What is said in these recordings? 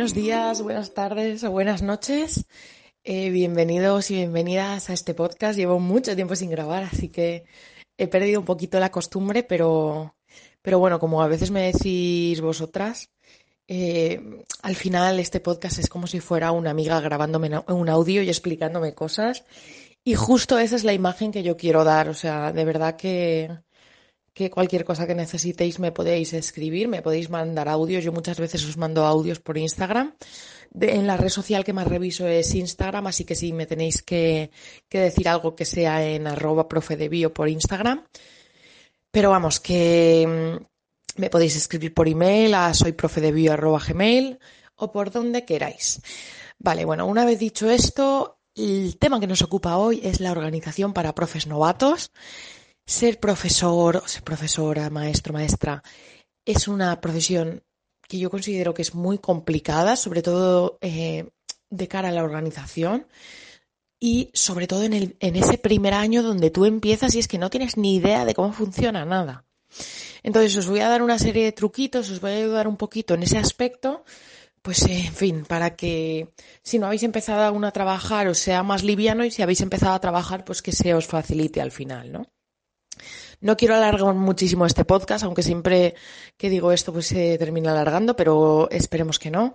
Buenos días, buenas tardes o buenas noches. Eh, bienvenidos y bienvenidas a este podcast. Llevo mucho tiempo sin grabar, así que he perdido un poquito la costumbre, pero, pero bueno, como a veces me decís vosotras, eh, al final este podcast es como si fuera una amiga grabándome un audio y explicándome cosas. Y justo esa es la imagen que yo quiero dar. O sea, de verdad que, que cualquier cosa que necesitéis me podéis escribir, me podéis mandar audios. Yo muchas veces os mando audios por Instagram. en la red social que más reviso es Instagram, así que si me tenéis que, decir algo que sea en arroba profe de bio por Instagram. Pero vamos, que mm, me podéis escribir por email a soyprofedebio arroba gmail o por donde queráis. Vale, bueno, una vez dicho esto, el tema que nos ocupa hoy es la organización para profes novatos. Ser profesor, ser profesora, maestro, maestra, es una profesión que yo considero que es muy complicada, sobre todo eh, de cara a la organización y sobre todo en, el, en ese primer año donde tú empiezas y es que no tienes ni idea de cómo funciona nada. Entonces os voy a dar una serie de truquitos, os voy a ayudar un poquito en ese aspecto, pues en fin, para que si no habéis empezado aún a trabajar os sea más liviano y si habéis empezado a trabajar pues que se os facilite al final, ¿no? No quiero alargar muchísimo este podcast, aunque siempre que digo esto pues se termina alargando, pero esperemos que no.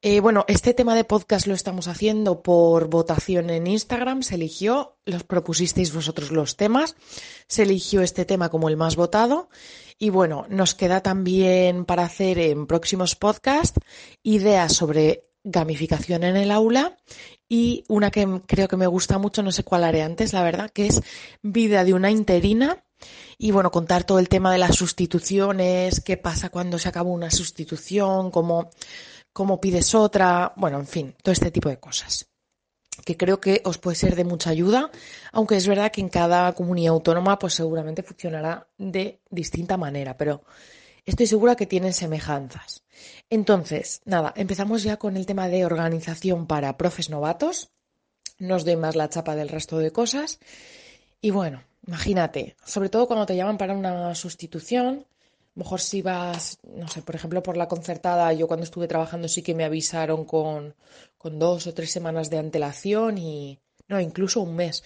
Eh, bueno, este tema de podcast lo estamos haciendo por votación en Instagram. Se eligió, los propusisteis vosotros los temas. Se eligió este tema como el más votado. Y bueno, nos queda también para hacer en próximos podcasts ideas sobre gamificación en el aula y una que creo que me gusta mucho, no sé cuál haré antes, la verdad, que es vida de una interina y bueno, contar todo el tema de las sustituciones, qué pasa cuando se acaba una sustitución, cómo, cómo pides otra, bueno, en fin, todo este tipo de cosas que creo que os puede ser de mucha ayuda, aunque es verdad que en cada comunidad autónoma pues seguramente funcionará de distinta manera, pero estoy segura que tienen semejanzas. Entonces, nada, empezamos ya con el tema de organización para profes novatos. No os doy más la chapa del resto de cosas. Y bueno, Imagínate, sobre todo cuando te llaman para una sustitución, mejor si vas, no sé, por ejemplo, por la concertada, yo cuando estuve trabajando sí que me avisaron con, con dos o tres semanas de antelación y, no, incluso un mes.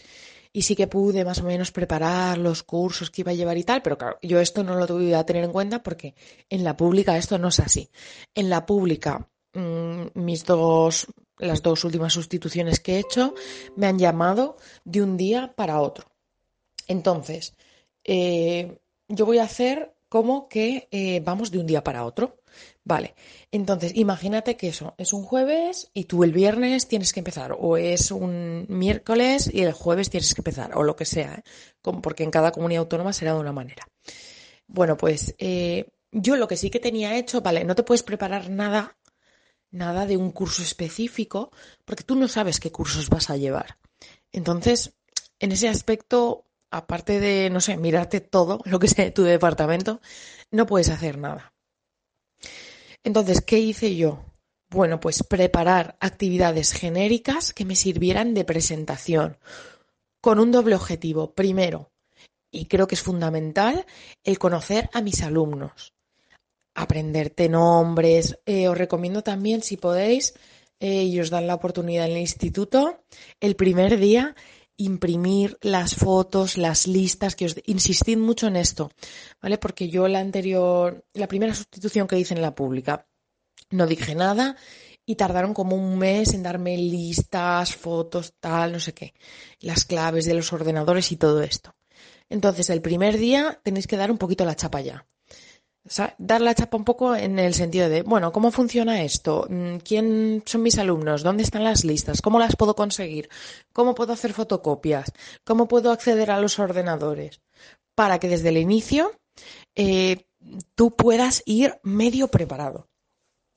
Y sí que pude más o menos preparar los cursos que iba a llevar y tal, pero claro, yo esto no lo tuve a tener en cuenta porque en la pública esto no es así. En la pública, mm, mis dos, las dos últimas sustituciones que he hecho me han llamado de un día para otro. Entonces, eh, yo voy a hacer como que eh, vamos de un día para otro. Vale, entonces imagínate que eso es un jueves y tú el viernes tienes que empezar, o es un miércoles y el jueves tienes que empezar, o lo que sea, ¿eh? porque en cada comunidad autónoma será de una manera. Bueno, pues yo lo que sí que tenía hecho, vale, no te puedes preparar nada, nada de un curso específico, porque tú no sabes qué cursos vas a llevar. Entonces, en ese aspecto, aparte de, no sé, mirarte todo lo que sea de tu departamento, no puedes hacer nada. Entonces, ¿qué hice yo? Bueno, pues preparar actividades genéricas que me sirvieran de presentación, con un doble objetivo. Primero, y creo que es fundamental, el conocer a mis alumnos, aprenderte nombres. Eh, os recomiendo también, si podéis, eh, y os dan la oportunidad en el instituto, el primer día imprimir las fotos, las listas, que os insistid mucho en esto, ¿vale? Porque yo la anterior, la primera sustitución que hice en la pública, no dije nada y tardaron como un mes en darme listas, fotos, tal, no sé qué, las claves de los ordenadores y todo esto. Entonces, el primer día tenéis que dar un poquito la chapa ya dar la chapa un poco en el sentido de, bueno, ¿cómo funciona esto? Mm, ¿Quién son mis alumnos? ¿Dónde están las listas? ¿Cómo las puedo conseguir? ¿Cómo puedo hacer fotocopias? ¿Cómo puedo acceder a los ordenadores? para que desde el inicio eh, tú puedas ir medio preparado.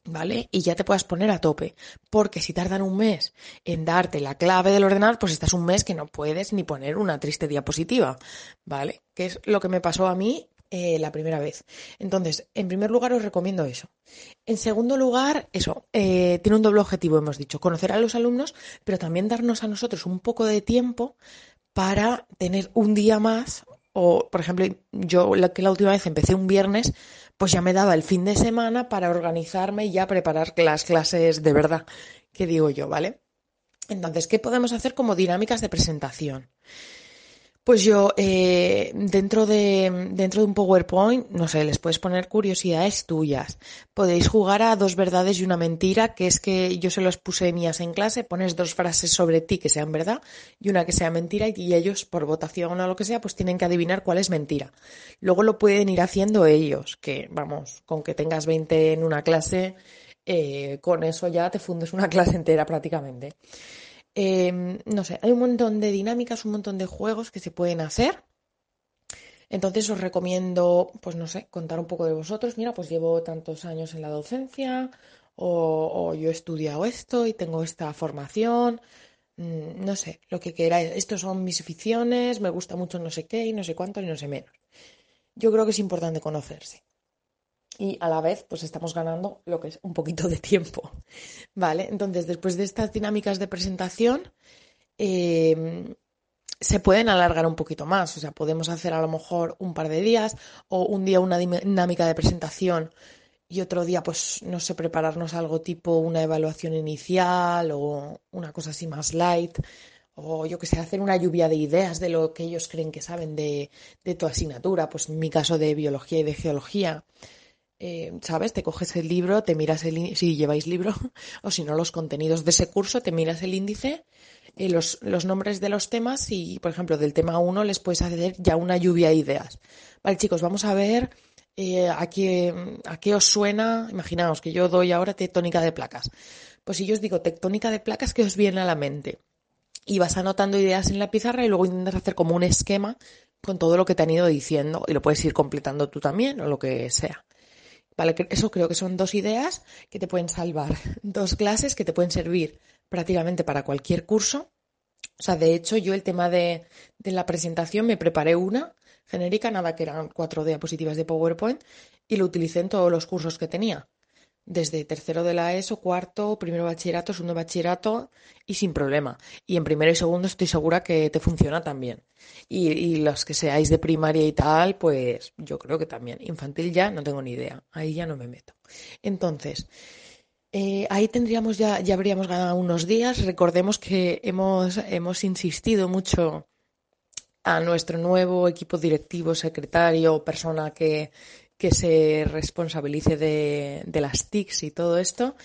¿Vale? Y ya te puedas poner a tope. Porque si tardan un mes en darte la clave del ordenador, pues estás un mes que no puedes ni poner una triste diapositiva. ¿Vale? Que es lo que me pasó a mí eh, la primera vez. Entonces, en primer lugar os recomiendo eso. En segundo lugar, eso, eh, tiene un doble objetivo, hemos dicho, conocer a los alumnos, pero también darnos a nosotros un poco de tiempo para tener un día más o, por ejemplo, yo la que la última vez empecé un viernes, pues ya me daba el fin de semana para organizarme y ya preparar las clases de verdad, que digo yo, ¿vale? Entonces, ¿qué podemos hacer como dinámicas de presentación? Pues yo, eh, dentro, de, dentro de un PowerPoint, no sé, les puedes poner curiosidades tuyas. Podéis jugar a dos verdades y una mentira, que es que yo se los puse mías en clase, pones dos frases sobre ti que sean verdad y una que sea mentira y ellos, por votación o lo que sea, pues tienen que adivinar cuál es mentira. Luego lo pueden ir haciendo ellos, que vamos, con que tengas 20 en una clase, eh, con eso ya te fundes una clase entera prácticamente. Em, no sé, hay un montón de dinámicas, un montón de juegos que se pueden hacer. Entonces os recomiendo, pues no sé, contar un poco de vosotros. Mira, pues llevo tantos años en la docencia, o, yo he estudiado esto y tengo esta formación. Mm, no sé, lo que queráis. Estos son mis aficiones, me gusta mucho no sé qué y no sé cuánto y no sé menos. Yo creo que es importante conocerse y a la vez pues estamos ganando lo que es un poquito de tiempo. ¿Vale? Entonces, después de estas dinámicas de presentación, em, se pueden alargar un poquito más. O sea, podemos hacer a lo mejor un par de días o un día una dinámica de presentación y otro día, pues, no sé, prepararnos algo tipo una evaluación inicial o una cosa así más light. O yo que sé, hacer una lluvia de ideas de lo que ellos creen que saben de, de tu asignatura, pues en mi caso de biología y de geología. Eh, ¿sabes? Te coges el libro, te miras el si lleváis libro, o si no, los contenidos de ese curso, te miras el índice, eh, los, nombres de los temas y, por ejemplo, del tema 1 les puedes hacer ya una lluvia de ideas. Vale, chicos, vamos a ver eh, a, qué, a qué os suena. Imaginaos que yo doy ahora tectónica de placas. Pues si yo os digo tectónica de placas, ¿qué os viene a la mente? Y vas anotando ideas en la pizarra y luego intentas hacer como un esquema con todo lo que te han ido diciendo y lo puedes ir completando tú también o lo que sea. Vale, eso creo que son dos ideas que te pueden salvar, dos clases que te pueden servir prácticamente para cualquier curso. O sea, de hecho, yo el tema de, de la presentación me preparé una genérica, nada que eran cuatro diapositivas de PowerPoint, y lo utilicé en todos los cursos que tenía desde tercero de la ESO, cuarto, primero bachillerato, segundo bachillerato y sin problema. Y en primero y segundo estoy segura que te funciona también. Y, los que seáis de primaria y tal, pues yo creo que también. Infantil ya no tengo ni idea, ahí ya no me meto. Entonces, eh, ahí tendríamos ya, ya habríamos ganado unos días. Recordemos que hemos, hemos insistido mucho a nuestro nuevo equipo directivo, secretario, persona que, que se responsabilice de, las TICs y todo esto,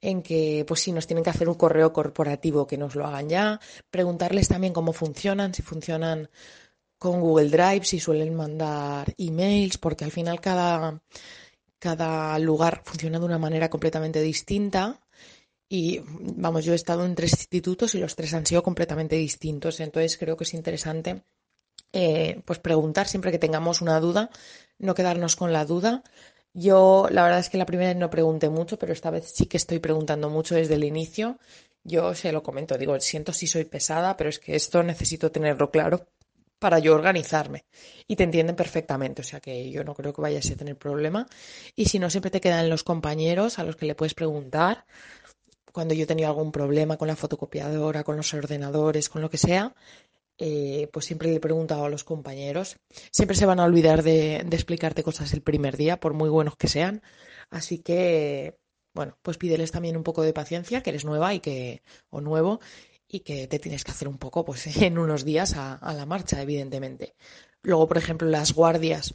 en que pues si nos tienen que hacer un correo corporativo que nos lo hagan ya, preguntarles también cómo funcionan, si funcionan con Google Drive, si suelen mandar emails, porque al final cada, cada lugar funciona de una manera completamente distinta. Y vamos, yo he estado en tres institutos y los tres han sido completamente distintos. Entonces creo que es interesante eh, pues preguntar siempre que tengamos una duda no quedarnos con la duda. Yo, la verdad es que la primera vez no pregunté mucho, pero esta vez sí que estoy preguntando mucho desde el inicio. Yo se lo comento, digo, siento si soy pesada, pero es que esto necesito tenerlo claro para yo organizarme. Y te entienden perfectamente, o sea que yo no creo que vayas a tener problema. Y si no, siempre te quedan los compañeros a los que le puedes preguntar. Cuando yo tenía algún problema con la fotocopiadora, con los ordenadores, con lo que sea, eh, pues siempre le he preguntado a los compañeros. Siempre se van a olvidar de, explicarte cosas el primer día, por muy buenos que sean. Así que, bueno, pues pídeles también un poco de paciencia, que eres nueva y que, o nuevo, y que te tienes que hacer un poco, pues en unos días a, a la marcha, evidentemente. Luego, por ejemplo, las guardias.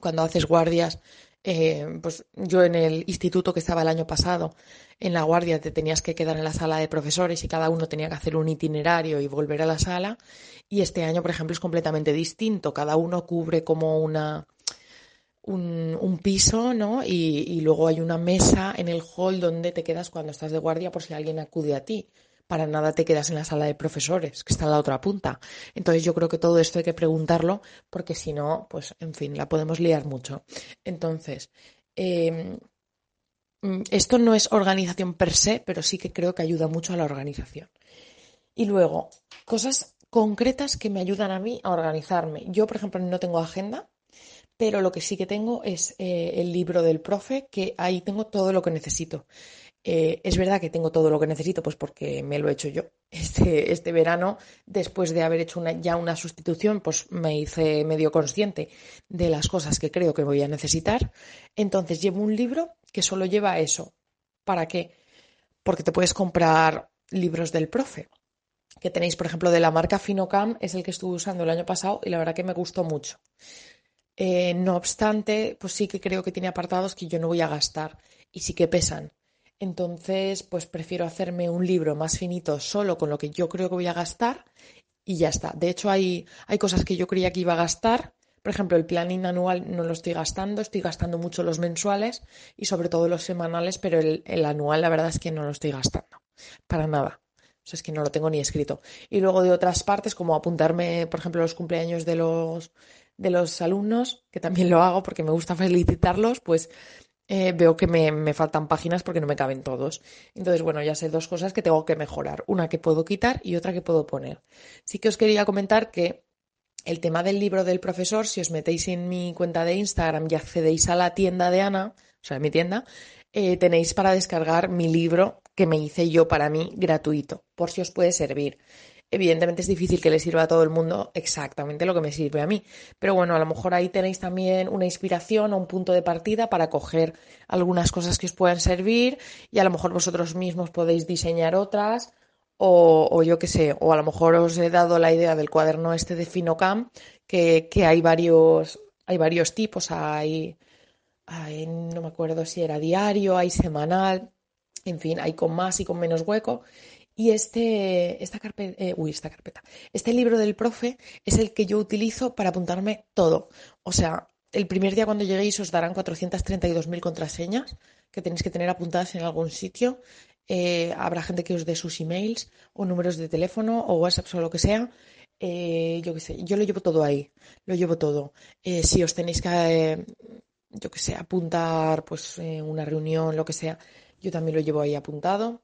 Cuando haces guardias, eh, pues yo en el instituto que estaba el año pasado, en la guardia te tenías que quedar en la sala de profesores y cada uno tenía que hacer un itinerario y volver a la sala. Y este año, por ejemplo, es completamente distinto. Cada uno cubre como una un, piso, ¿no? Y, y luego hay una mesa en el hall donde te quedas cuando estás de guardia por si alguien acude a ti para nada te quedas en la sala de profesores, que está en la otra punta. Entonces yo creo que todo esto hay que preguntarlo porque si no, pues en fin, la podemos liar mucho. Entonces, em, esto no es organización per se, pero sí que creo que ayuda mucho a la organización. Y luego, cosas concretas que me ayudan a mí a organizarme. Yo, por ejemplo, no tengo agenda, pero lo que sí que tengo es eh, el libro del profe, que ahí tengo todo lo que necesito. Eh, es verdad que tengo todo lo que necesito, pues porque me lo he hecho yo. Este, este verano, después de haber hecho ya una sustitución, pues me hice medio consciente de las cosas que creo que voy a necesitar. Entonces llevo un libro que solo lleva eso. ¿Para qué? Porque te puedes comprar libros del profe que tenéis, por ejemplo, de la marca Finocam, es el que estuve usando el año pasado y la verdad que me gustó mucho. Eh, no obstante, pues sí que creo que tiene apartados que yo no voy a gastar y sí que pesan. Entonces, pues prefiero hacerme un libro más finito solo con lo que yo creo que voy a gastar y ya está. De hecho, hay, hay cosas que yo creía que iba a gastar. Por ejemplo, el planning anual no lo estoy gastando, estoy gastando mucho los mensuales y sobre todo los semanales, pero el, anual la verdad es que no lo estoy gastando. Para nada es que no lo tengo ni escrito. Y luego de otras partes, como apuntarme, por ejemplo, los cumpleaños de los, de los alumnos, que también lo hago porque me gusta felicitarlos, pues eh, veo que me, me, faltan páginas porque no me caben todos. Entonces, bueno, ya sé dos cosas que tengo que mejorar. Una que puedo quitar y otra que puedo poner. Sí que os quería comentar que el tema del libro del profesor, si os metéis en mi cuenta de Instagram y accedéis a la tienda de Ana, o sea, mi tienda, eh, tenéis para descargar mi libro que me hice yo para mí gratuito, por si os puede servir. Evidentemente es difícil que le sirva a todo el mundo exactamente lo que me sirve a mí, pero bueno, a lo mejor ahí tenéis también una inspiración o un punto de partida para coger algunas cosas que os puedan servir y a lo mejor vosotros mismos podéis diseñar otras o, yo qué sé, o a lo mejor os he dado la idea del cuaderno este de Finocam, que, que hay varios, hay varios tipos, hay no me acuerdo si era diario, hay semanal, en fin, hay con más y con menos hueco. Y este, esta carpeta, eh, uy, esta carpeta, este libro del profe es el que yo utilizo para apuntarme todo. O sea, el primer día cuando lleguéis os darán 432.000 contraseñas que tenéis que tener apuntadas en algún sitio. Eh, habrá gente que os dé sus emails o números de teléfono o WhatsApp o lo que sea. Eh, yo qué sé, yo lo llevo todo ahí, lo llevo todo. si os tenéis que yo que sé, apuntar, pues eh, una reunión, lo que sea, yo también lo llevo ahí apuntado.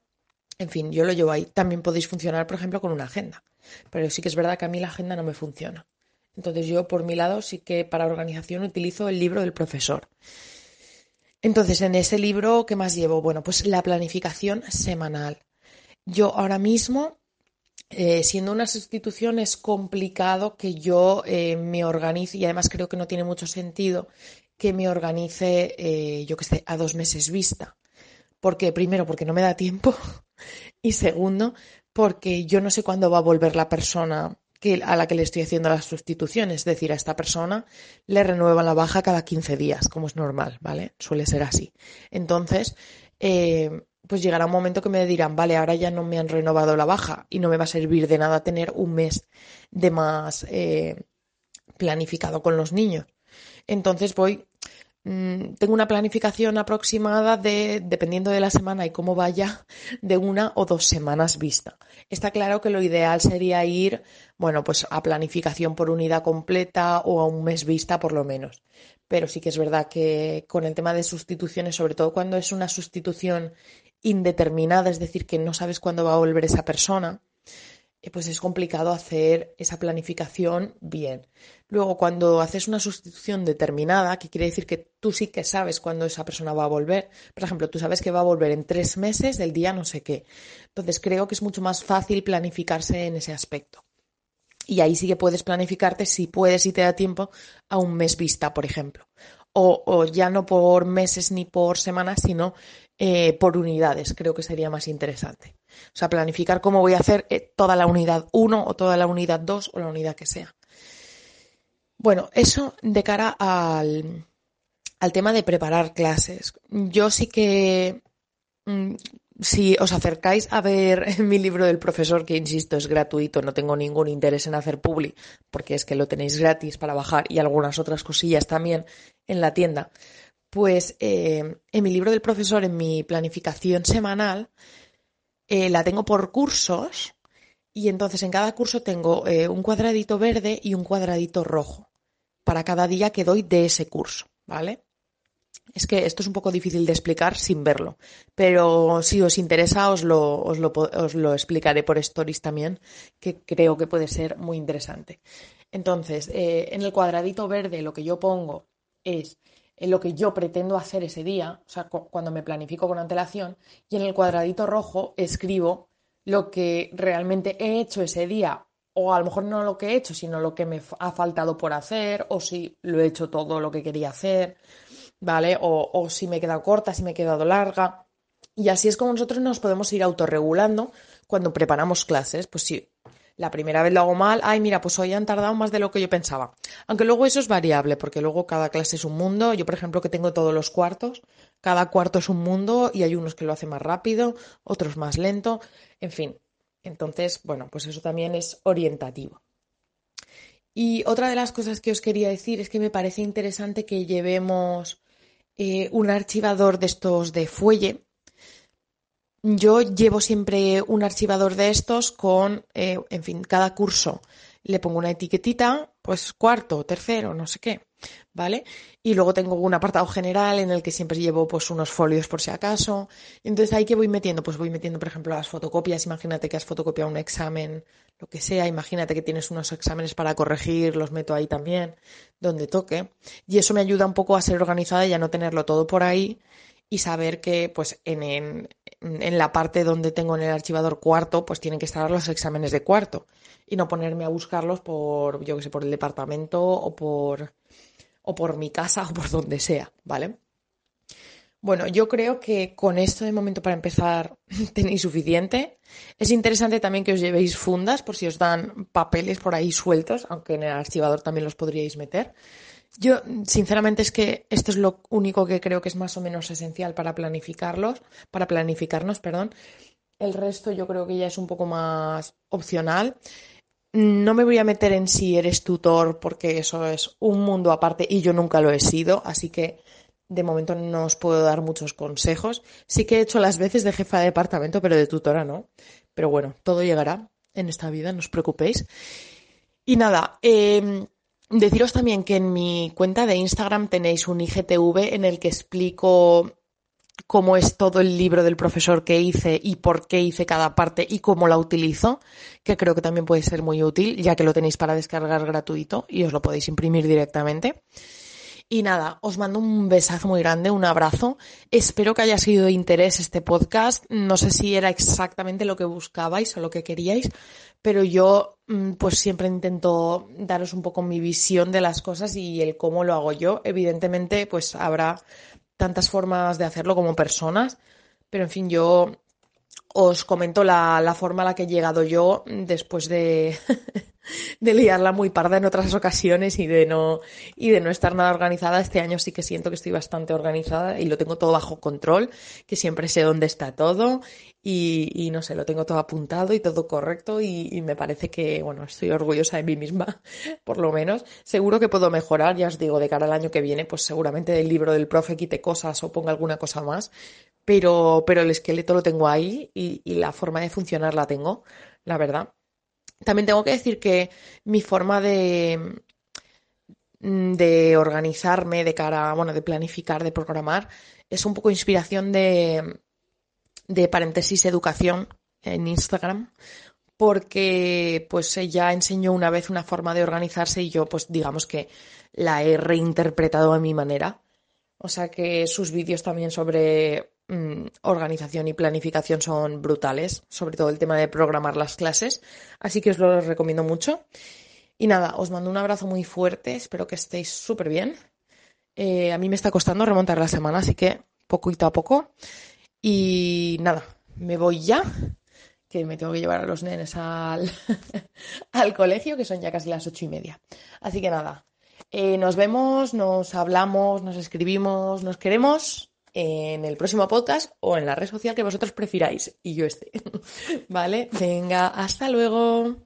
En fin, yo lo llevo ahí. También podéis funcionar, por ejemplo, con una agenda. Pero sí que es verdad que a mí la agenda no me funciona. Entonces yo, por mi lado, sí que para organización utilizo el libro del profesor. Entonces, en ese libro, ¿qué más llevo? Bueno, pues la planificación semanal. Yo ahora mismo, eh, siendo una sustitución, es complicado que yo eh, me organice y además creo que no tiene mucho sentido que me organice, eh, yo que sé, a dos meses vista. Porque, primero, porque no me da tiempo y segundo, porque yo no sé cuándo va a volver la persona que, a la que le estoy haciendo la sustitución. Es decir, a esta persona le renuevan la baja cada 15 días, como es normal, ¿vale? Suele ser así. Entonces, eh, pues llegará un momento que me dirán, vale, ahora ya no me han renovado la baja y no me va a servir de nada tener un mes de más eh, planificado con los niños. Entonces voy, tengo una planificación aproximada de, dependiendo de la semana y cómo vaya, de una o dos semanas vista. Está claro que lo ideal sería ir, bueno, pues a planificación por unidad completa o a un mes vista por lo menos. Pero sí que es verdad que con el tema de sustituciones, sobre todo cuando es una sustitución indeterminada, es decir, que no sabes cuándo va a volver esa persona, pues es complicado hacer esa planificación bien. Luego, cuando haces una sustitución determinada, que quiere decir que tú sí que sabes cuándo esa persona va a volver, por ejemplo, tú sabes que va a volver en tres meses del día no sé qué. Entonces, creo que es mucho más fácil planificarse en ese aspecto. Y ahí sí que puedes planificarte si puedes y te da tiempo a un mes vista, por ejemplo. O, ya no por meses ni por semanas, sino eh, por unidades. Creo que sería más interesante. O sea, planificar cómo voy a hacer eh, toda la unidad 1 o toda la unidad 2 o la unidad que sea. Bueno, eso de cara al, tema de preparar clases. Yo sí que, mm, si os acercáis a ver mi libro del profesor, que insisto es gratuito, no tengo ningún interés en hacer publi, porque es que lo tenéis gratis para bajar y algunas otras cosillas también en la tienda, pues eh, en mi libro del profesor, en mi planificación semanal, eh, la tengo por cursos y entonces en cada curso tengo eh, un cuadradito verde y un cuadradito rojo para cada día que doy de ese curso, ¿vale? Es que esto es un poco difícil de explicar sin verlo, pero si os interesa os lo, os lo, explicaré por stories también, que creo que puede ser muy interesante. Entonces, en el cuadradito verde lo que yo pongo es eh, lo que yo pretendo hacer ese día, o sea, cuando me planifico con antelación, y en el cuadradito rojo escribo lo que realmente he hecho ese día, o a lo mejor no lo que he hecho, sino lo que me ha faltado por hacer, o si lo he hecho todo lo que quería hacer, ¿vale? O, si me he quedado corta, si me he quedado larga. Y así es como nosotros nos podemos ir autorregulando cuando preparamos clases. Pues si la primera vez lo hago mal, ay, mira, pues hoy han tardado más de lo que yo pensaba. Aunque luego eso es variable, porque luego cada clase es un mundo. Yo, por ejemplo, que tengo todos los cuartos, cada cuarto es un mundo y hay unos que lo hacen más rápido, otros más lento, en fin. Entonces, bueno, pues eso también es orientativo. Y otra de las cosas que os quería decir es que me parece interesante que llevemos eh, un archivador de estos de fuelle. Yo llevo siempre un archivador de estos con, eh, en fin, cada curso le pongo una etiquetita, pues cuarto, tercero, no sé qué, ¿vale? Y luego tengo un apartado general en el que siempre llevo pues unos folios por si acaso. Entonces ahí que voy metiendo, pues voy metiendo, por ejemplo, las fotocopias. Imagínate que has fotocopiado un examen, lo que sea. Imagínate que tienes unos exámenes para corregir, los meto ahí también, donde toque. Y eso me ayuda un poco a ser organizada y a no tenerlo todo por ahí y saber que pues en, en, en, la parte donde tengo en el archivador cuarto pues tienen que estar los exámenes de cuarto y no ponerme a buscarlos por yo que sé por el departamento o por o por mi casa o por donde sea vale bueno yo creo que con esto de momento para empezar tenéis suficiente. Es interesante también que os llevéis fundas por si os dan papeles por ahí sueltos aunque en el archivador también los podríais meter yo, sinceramente, es que esto es lo único que creo que es más o menos esencial para planificarlos, para planificarnos, perdón. El resto yo creo que ya es un poco más opcional. No me voy a meter en si eres tutor porque eso es un mundo aparte y yo nunca lo he sido, así que de momento no os puedo dar muchos consejos. Sí que he hecho las veces de jefa de departamento, pero de tutora no. Pero bueno, todo llegará en esta vida, no os preocupéis. Y nada, eh, Deciros también que en mi cuenta de Instagram tenéis un IGTV en el que explico cómo es todo el libro del profesor que hice y por qué hice cada parte y cómo la utilizo, que creo que también puede ser muy útil, ya que lo tenéis para descargar gratuito y os lo podéis imprimir directamente. Y nada, os mando un besazo muy grande, un abrazo. Espero que haya sido de interés este podcast. No sé si era exactamente lo que buscabais o lo que queríais, pero yo mm, pues siempre intento daros un poco mi visión de las cosas y el cómo lo hago yo. Evidentemente, pues habrá tantas formas de hacerlo como personas, pero en fin, yo os comento la, la forma a la que he llegado yo después de, de liarla muy parda en otras ocasiones y de no y de no estar nada organizada. Este año sí que siento que estoy bastante organizada y lo tengo todo bajo control, que siempre sé dónde está todo y, no sé, lo tengo todo apuntado y todo correcto y, y, me parece que, bueno, estoy orgullosa de mí misma, por lo menos. Seguro que puedo mejorar, ya os digo, de cara al año que viene, pues seguramente del libro del profe quite cosas o ponga alguna cosa más, pero, pero el esqueleto lo tengo ahí y, y la forma de funcionar la tengo, la verdad. También tengo que decir que mi forma de, mm, de organizarme de cara, bueno, de planificar, de programar, es un poco inspiración de, de paréntesis educación en Instagram, porque pues ella enseñó una vez una forma de organizarse y yo pues digamos que la he reinterpretado a mi manera. O sea que sus vídeos también sobre Mm, organización y planificación son brutales, sobre todo el tema de programar las clases, así que os lo recomiendo mucho. Y nada, os mando un abrazo muy fuerte, espero que estéis súper bien. Eh, a mí me está costando remontar la semana, así que poquito a poco. Y nada, me voy ya, que me tengo que llevar a los nenes al, al colegio, que son ya casi las ocho y media. Así que nada, eh, nos vemos, nos hablamos, nos escribimos, nos queremos en el próximo podcast o en la red social que vosotros prefiráis y yo esté. ¿Vale? Venga, hasta luego.